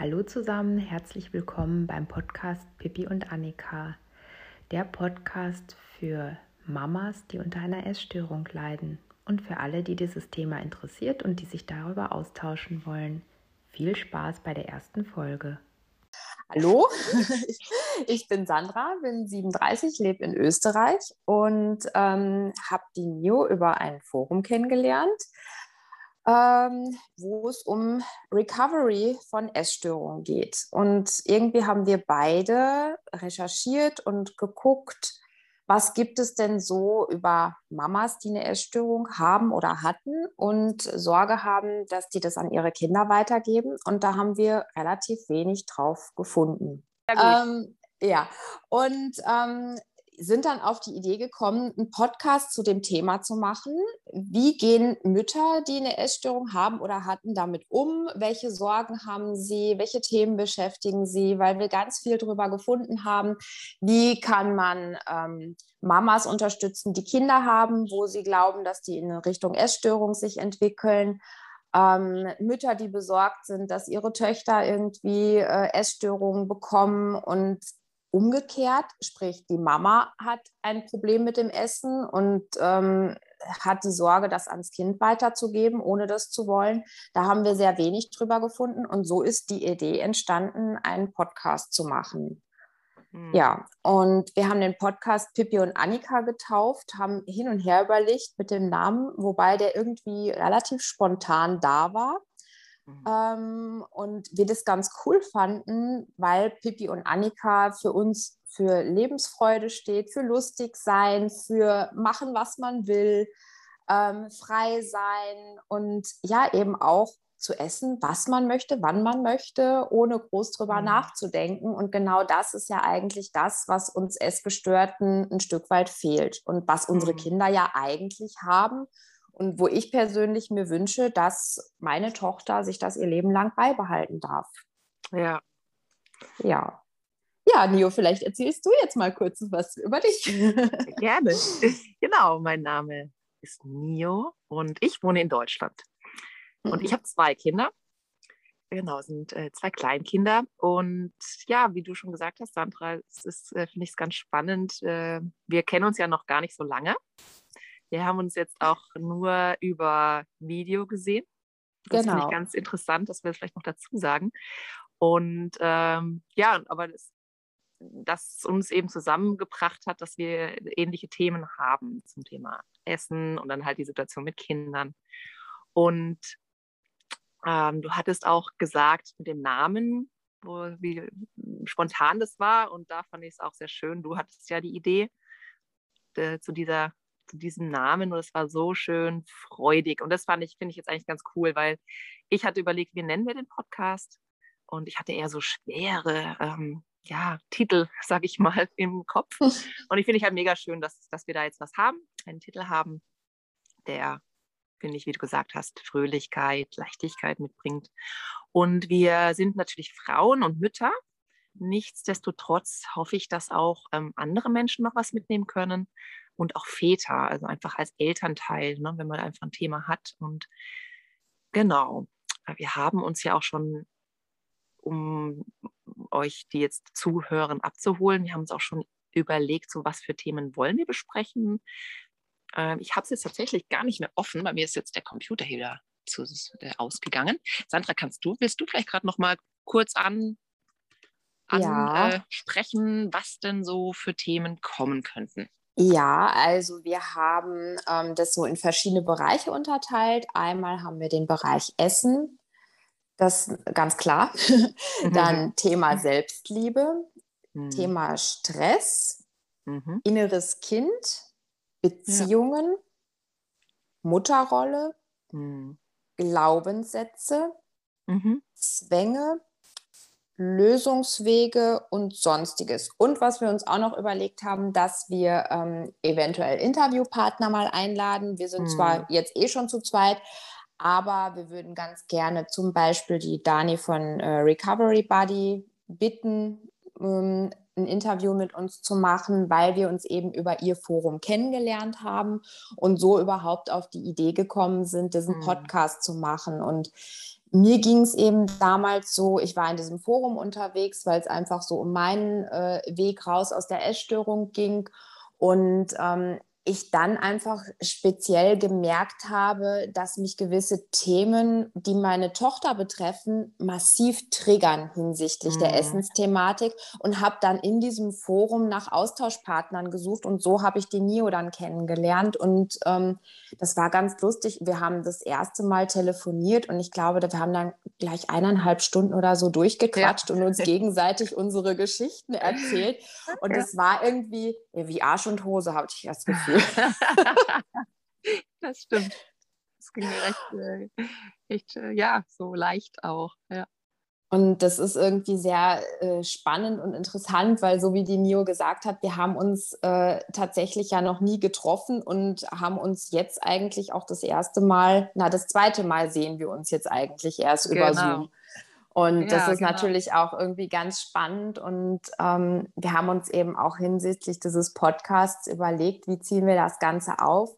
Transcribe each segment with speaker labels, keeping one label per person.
Speaker 1: Hallo zusammen, herzlich willkommen beim Podcast Pippi und Annika. Der Podcast für Mamas, die unter einer Essstörung leiden und für alle, die dieses Thema interessiert und die sich darüber austauschen wollen. Viel Spaß bei der ersten Folge.
Speaker 2: Hallo, ich bin Sandra, bin 37, lebe in Österreich und ähm, habe die Nio über ein Forum kennengelernt ähm, wo es um Recovery von Essstörungen geht. Und irgendwie haben wir beide recherchiert und geguckt, was gibt es denn so über Mamas, die eine Essstörung haben oder hatten und Sorge haben, dass die das an ihre Kinder weitergeben. Und da haben wir relativ wenig drauf gefunden. Ähm, ja, und ähm, sind dann auf die Idee gekommen, einen Podcast zu dem Thema zu machen. Wie gehen Mütter, die eine Essstörung haben oder hatten, damit um? Welche Sorgen haben sie? Welche Themen beschäftigen sie? Weil wir ganz viel darüber gefunden haben, wie kann man ähm, Mamas unterstützen, die Kinder haben, wo sie glauben, dass die in Richtung Essstörung sich entwickeln. Ähm, Mütter, die besorgt sind, dass ihre Töchter irgendwie äh, Essstörungen bekommen und umgekehrt, sprich die Mama hat ein Problem mit dem Essen und ähm, hat die Sorge, das ans Kind weiterzugeben, ohne das zu wollen. Da haben wir sehr wenig drüber gefunden und so ist die Idee entstanden, einen Podcast zu machen. Mhm. Ja, und wir haben den Podcast Pippi und Annika getauft, haben hin und her überlegt mit dem Namen, wobei der irgendwie relativ spontan da war. Mhm. Ähm, und wir das ganz cool fanden, weil Pippi und Annika für uns für Lebensfreude steht, für lustig sein, für machen, was man will, ähm, frei sein und ja, eben auch zu essen, was man möchte, wann man möchte, ohne groß drüber mhm. nachzudenken. Und genau das ist ja eigentlich das, was uns Essgestörten ein Stück weit fehlt und was unsere mhm. Kinder ja eigentlich haben und wo ich persönlich mir wünsche, dass meine Tochter sich das ihr Leben lang beibehalten darf.
Speaker 3: Ja.
Speaker 2: Ja. Ja, Nio, vielleicht erzählst du jetzt mal kurz was über dich.
Speaker 3: Gerne. Genau, mein Name ist Nio und ich wohne in Deutschland. Und ich mhm. habe zwei Kinder. Genau, sind äh, zwei Kleinkinder. Und ja, wie du schon gesagt hast, Sandra, es ist, äh, finde ich es ganz spannend. Äh, wir kennen uns ja noch gar nicht so lange. Wir haben uns jetzt auch nur über Video gesehen. Das genau. finde ich ganz interessant, dass wir das vielleicht noch dazu sagen. Und ähm, ja, aber das, das uns eben zusammengebracht hat, dass wir ähnliche Themen haben zum Thema Essen und dann halt die Situation mit Kindern. Und ähm, du hattest auch gesagt mit dem Namen, wo, wie spontan das war. Und da fand ich es auch sehr schön. Du hattest ja die Idee äh, zu dieser zu diesem Namen und es war so schön freudig. Und das fand ich, finde ich jetzt eigentlich ganz cool, weil ich hatte überlegt, wie nennen wir den Podcast? Und ich hatte eher so schwere ähm, ja, Titel, sag ich mal, im Kopf. Und ich finde ich halt mega schön, dass, dass wir da jetzt was haben, einen Titel haben, der, finde ich, wie du gesagt hast, Fröhlichkeit, Leichtigkeit mitbringt. Und wir sind natürlich Frauen und Mütter. Nichtsdestotrotz hoffe ich, dass auch ähm, andere Menschen noch was mitnehmen können und auch Väter, also einfach als Elternteil, ne, wenn man einfach ein Thema hat. Und genau, wir haben uns ja auch schon, um euch, die jetzt zuhören, abzuholen, wir haben uns auch schon überlegt, so was für Themen wollen wir besprechen. Ähm, ich habe es jetzt tatsächlich gar nicht mehr offen, bei mir ist jetzt der Computer hier wieder zu, äh, ausgegangen. Sandra, kannst du, willst du vielleicht gerade noch mal kurz an ansprechen, ja. was denn so für Themen kommen könnten?
Speaker 2: Ja, also wir haben ähm, das so in verschiedene Bereiche unterteilt. Einmal haben wir den Bereich Essen, das ganz klar. Dann mhm. Thema Selbstliebe, mhm. Thema Stress, mhm. inneres Kind, Beziehungen, ja. Mutterrolle, mhm. Glaubenssätze, mhm. Zwänge, Lösungswege und sonstiges. Und was wir uns auch noch überlegt haben, dass wir ähm, eventuell Interviewpartner mal einladen. Wir sind hm. zwar jetzt eh schon zu zweit, aber wir würden ganz gerne zum Beispiel die Dani von äh, Recovery Buddy bitten, ähm, ein Interview mit uns zu machen, weil wir uns eben über ihr Forum kennengelernt haben und so überhaupt auf die Idee gekommen sind, diesen hm. Podcast zu machen. Und mir ging es eben damals so, ich war in diesem Forum unterwegs, weil es einfach so um meinen äh, Weg raus aus der Essstörung ging. Und ähm, ich dann einfach speziell gemerkt habe, dass mich gewisse Themen, die meine Tochter betreffen, massiv triggern hinsichtlich mhm. der Essensthematik und habe dann in diesem Forum nach Austauschpartnern gesucht und so habe ich die NIO dann kennengelernt und ähm, das war ganz lustig. Wir haben das erste Mal telefoniert und ich glaube, wir haben dann gleich eineinhalb Stunden oder so durchgequatscht ja. und uns gegenseitig unsere Geschichten erzählt und es ja. war irgendwie wie Arsch und Hose, habe ich das Gefühl.
Speaker 3: das stimmt. Das ging mir recht, äh, echt, äh, ja, so leicht auch, ja.
Speaker 2: Und das ist irgendwie sehr äh, spannend und interessant, weil so wie die Nio gesagt hat, wir haben uns äh, tatsächlich ja noch nie getroffen und haben uns jetzt eigentlich auch das erste Mal, na das zweite Mal sehen wir uns jetzt eigentlich erst genau. über Zoom. Und ja, das ist genau. natürlich auch irgendwie ganz spannend. Und ähm, wir haben uns eben auch hinsichtlich dieses Podcasts überlegt, wie ziehen wir das Ganze auf?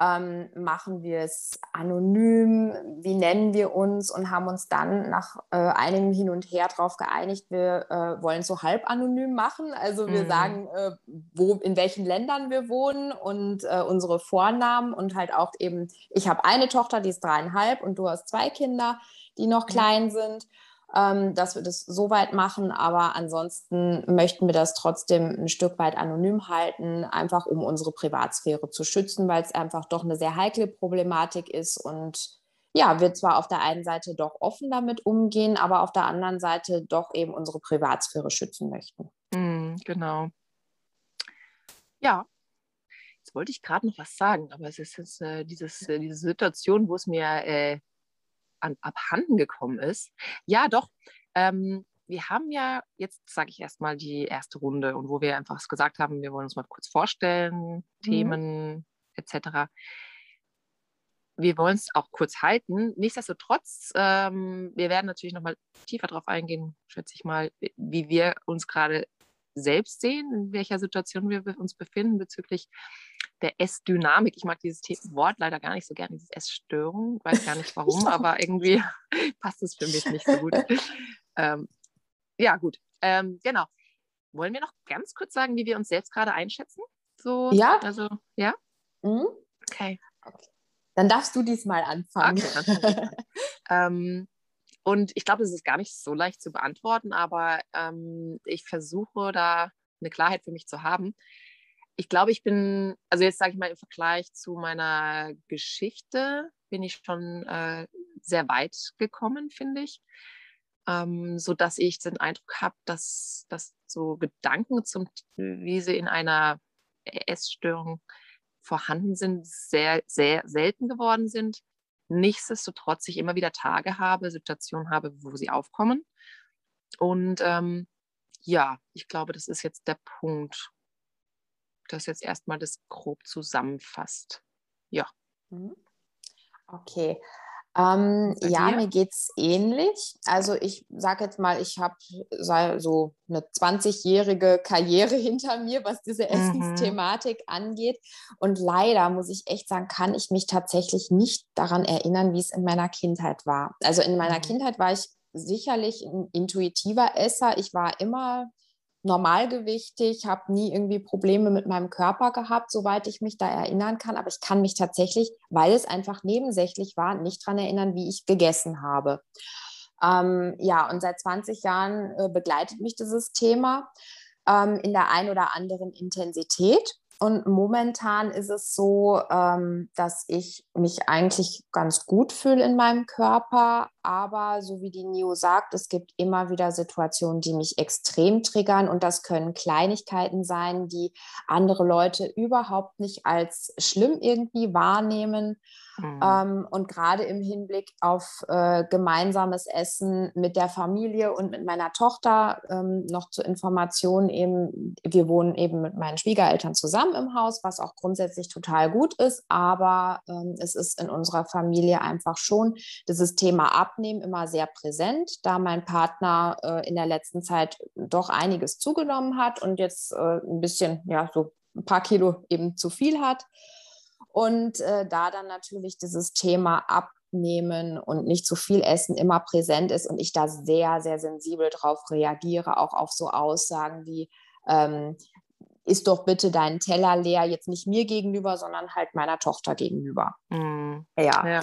Speaker 2: Ähm, machen wir es anonym? Wie nennen wir uns? Und haben uns dann nach äh, einigem Hin und Her darauf geeinigt, wir äh, wollen es so halb anonym machen. Also wir mhm. sagen, äh, wo, in welchen Ländern wir wohnen und äh, unsere Vornamen und halt auch eben, ich habe eine Tochter, die ist dreieinhalb und du hast zwei Kinder, die noch klein sind ähm, dass wir das so weit machen. Aber ansonsten möchten wir das trotzdem ein Stück weit anonym halten, einfach um unsere Privatsphäre zu schützen, weil es einfach doch eine sehr heikle Problematik ist und ja, wir zwar auf der einen Seite doch offen damit umgehen, aber auf der anderen Seite doch eben unsere Privatsphäre schützen möchten.
Speaker 3: Mm, genau. Ja, jetzt wollte ich gerade noch was sagen, aber es ist jetzt äh, dieses, äh, diese Situation, wo es mir äh, an, abhanden gekommen ist. Ja, doch. Ähm, wir haben ja, jetzt sage ich erstmal die erste Runde und wo wir einfach gesagt haben, wir wollen uns mal kurz vorstellen, mhm. Themen etc. Wir wollen es auch kurz halten. Nichtsdestotrotz, ähm, wir werden natürlich nochmal tiefer darauf eingehen, schätze ich mal, wie wir uns gerade selbst sehen, in welcher Situation wir uns befinden bezüglich der Essdynamik. Ich mag dieses Wort leider gar nicht so gerne, diese Essstörung. Ich weiß gar nicht warum, aber irgendwie passt es für mich nicht so gut. Ähm, ja, gut. Ähm, genau. Wollen wir noch ganz kurz sagen, wie wir uns selbst gerade einschätzen? So,
Speaker 2: ja.
Speaker 3: Also, ja?
Speaker 2: Mhm. Okay. okay. Dann darfst du diesmal anfangen. Okay,
Speaker 3: ähm, und ich glaube, es ist gar nicht so leicht zu beantworten, aber ähm, ich versuche da eine Klarheit für mich zu haben. Ich glaube, ich bin, also jetzt sage ich mal im Vergleich zu meiner Geschichte, bin ich schon äh, sehr weit gekommen, finde ich. Ähm, so dass ich den Eindruck habe, dass, dass so Gedanken zum, wie sie in einer Essstörung vorhanden sind, sehr, sehr selten geworden sind. Nichtsdestotrotz ich immer wieder Tage habe, Situationen habe, wo sie aufkommen. Und ähm, ja, ich glaube, das ist jetzt der Punkt, das jetzt erstmal das grob zusammenfasst. Ja.
Speaker 2: Mhm. Okay. Ähm, ja, mir geht es ähnlich. Also ich sage jetzt mal, ich habe so eine 20-jährige Karriere hinter mir, was diese mhm. Essensthematik mhm. angeht. Und leider muss ich echt sagen, kann ich mich tatsächlich nicht daran erinnern, wie es in meiner Kindheit war. Also in meiner mhm. Kindheit war ich sicherlich ein intuitiver Esser. Ich war immer normalgewichtig, habe nie irgendwie Probleme mit meinem Körper gehabt, soweit ich mich da erinnern kann. Aber ich kann mich tatsächlich, weil es einfach nebensächlich war, nicht daran erinnern, wie ich gegessen habe. Ähm, ja, und seit 20 Jahren äh, begleitet mich dieses Thema ähm, in der ein oder anderen Intensität. Und momentan ist es so, ähm, dass ich mich eigentlich ganz gut fühle in meinem Körper. Aber so wie die NIO sagt, es gibt immer wieder Situationen, die mich extrem triggern. Und das können Kleinigkeiten sein, die andere Leute überhaupt nicht als schlimm irgendwie wahrnehmen. Mhm. Ähm, und gerade im Hinblick auf äh, gemeinsames Essen mit der Familie und mit meiner Tochter ähm, noch zur Information eben, wir wohnen eben mit meinen Schwiegereltern zusammen im Haus, was auch grundsätzlich total gut ist, aber ähm, es ist in unserer Familie einfach schon dieses Thema Abnehmen immer sehr präsent, da mein Partner äh, in der letzten Zeit doch einiges zugenommen hat und jetzt äh, ein bisschen, ja, so ein paar Kilo eben zu viel hat. Und äh, da dann natürlich dieses Thema Abnehmen und nicht zu viel essen immer präsent ist und ich da sehr, sehr sensibel drauf reagiere, auch auf so Aussagen wie, ähm, ist doch bitte deinen Teller leer, jetzt nicht mir gegenüber, sondern halt meiner Tochter gegenüber. Mhm. Ja. ja.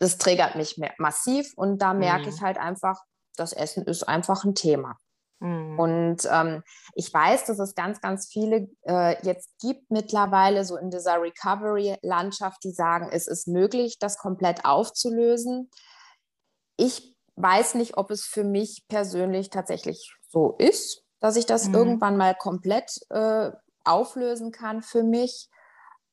Speaker 2: das triggert mich massiv und da merke mhm. ich halt einfach, das Essen ist einfach ein Thema. Mhm. Und ähm, ich weiß, dass es ganz, ganz viele äh, jetzt gibt mittlerweile so in dieser Recovery-Landschaft, die sagen, es ist möglich, das komplett aufzulösen. Ich weiß nicht, ob es für mich persönlich tatsächlich so ist, dass ich das mhm. irgendwann mal komplett äh, auflösen kann für mich.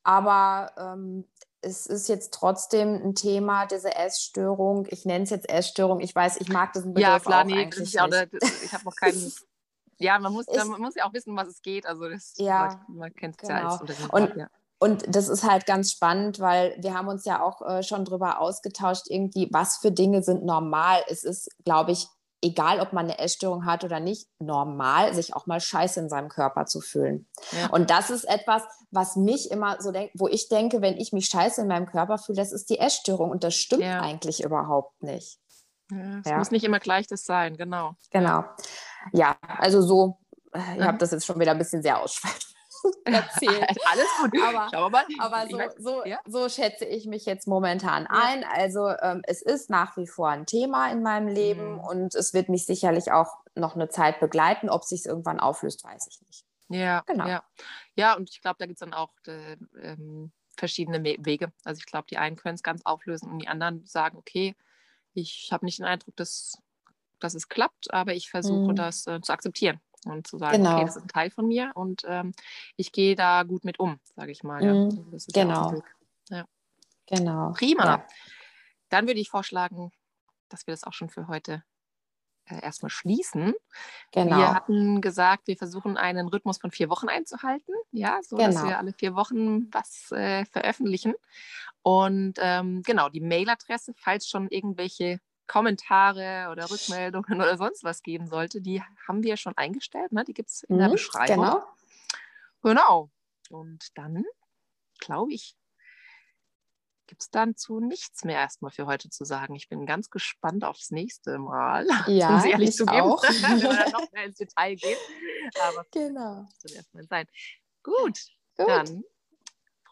Speaker 2: Aber ähm, es ist jetzt trotzdem ein Thema, diese Essstörung. Ich nenne es jetzt Essstörung. Ich weiß, ich mag diesen Begriff
Speaker 3: ja, klar,
Speaker 2: auch nee, eigentlich
Speaker 3: ja, nicht. ich habe noch keinen. ja, man muss, ich, man muss ja auch wissen, was es geht. Also das,
Speaker 2: ja,
Speaker 3: man kennt es
Speaker 2: genau.
Speaker 3: ja
Speaker 2: als und, ja. und das ist halt ganz spannend, weil wir haben uns ja auch äh, schon darüber ausgetauscht, irgendwie, was für Dinge sind normal. Es ist, glaube ich, egal ob man eine Essstörung hat oder nicht, normal, sich auch mal scheiße in seinem Körper zu fühlen. Ja. Und das ist etwas, was mich immer so denkt, wo ich denke, wenn ich mich scheiße in meinem Körper fühle, das ist die Essstörung und das stimmt ja. eigentlich überhaupt nicht.
Speaker 3: Ja, es muss nicht immer gleich das sein, genau.
Speaker 2: Genau. Ja, also so, äh, ihr habt das jetzt schon wieder ein bisschen sehr ausschweifend erzählt.
Speaker 3: Alles gut.
Speaker 2: Aber, mal. aber so, so, ja? so, schätze ich mich jetzt momentan ja. ein. Also ähm, es ist nach wie vor ein Thema in meinem Leben mhm. und es wird mich sicherlich auch noch eine Zeit begleiten. Ob sich irgendwann auflöst, weiß ich nicht.
Speaker 3: Ja, genau. Ja, ja und ich glaube, da gibt es dann auch äh, ähm, verschiedene Wege. Also ich glaube, die einen können es ganz auflösen und die anderen sagen, okay, ich habe nicht den Eindruck, dass, dass es klappt, aber ich versuche mhm. das äh, zu akzeptieren und zu sagen, genau. okay, das ist ein Teil von mir und ähm, ich gehe da gut mit um, sage ich mal. Ja.
Speaker 2: Mhm. genau.
Speaker 3: Ja.
Speaker 2: Genau.
Speaker 3: Prima. Ja. Dann würde ich vorschlagen, dass wir das auch schon für heute äh, erstmal schließen. Genau. Wir hatten gesagt, wir versuchen einen Rhythmus von vier Wochen einzuhalten, ja, so genau. dass wir alle vier Wochen was äh, veröffentlichen. Und ähm, genau, die Mailadresse, falls schon irgendwelche Kommentare oder Rückmeldungen oder sonst was geben sollte, die haben wir schon eingestellt. Ne? Die gibt es in mhm, der Beschreibung.
Speaker 2: Genau.
Speaker 3: Genau. Und dann, glaube ich, gibt es dann zu nichts mehr erstmal für heute zu sagen. Ich bin ganz gespannt aufs nächste Mal.
Speaker 2: Ja, um ehrlich ich zu geben, auch.
Speaker 3: wenn wir dann noch mehr ins Detail gehen. Aber
Speaker 2: genau.
Speaker 3: das erstmal sein. Gut, Gut, dann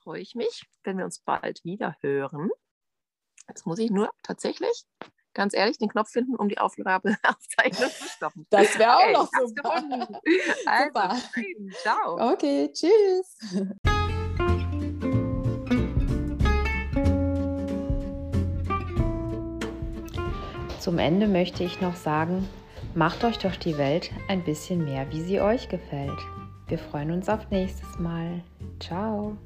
Speaker 3: freue ich mich, wenn wir uns bald wieder hören. Jetzt muss ich nur tatsächlich ganz ehrlich den Knopf finden, um die Aufgabe zu stoppen.
Speaker 2: Das wäre auch okay, noch super.
Speaker 3: Also, super. Ciao.
Speaker 2: Okay, tschüss.
Speaker 1: Zum Ende möchte ich noch sagen, macht euch doch die Welt ein bisschen mehr, wie sie euch gefällt. Wir freuen uns auf nächstes Mal. Ciao.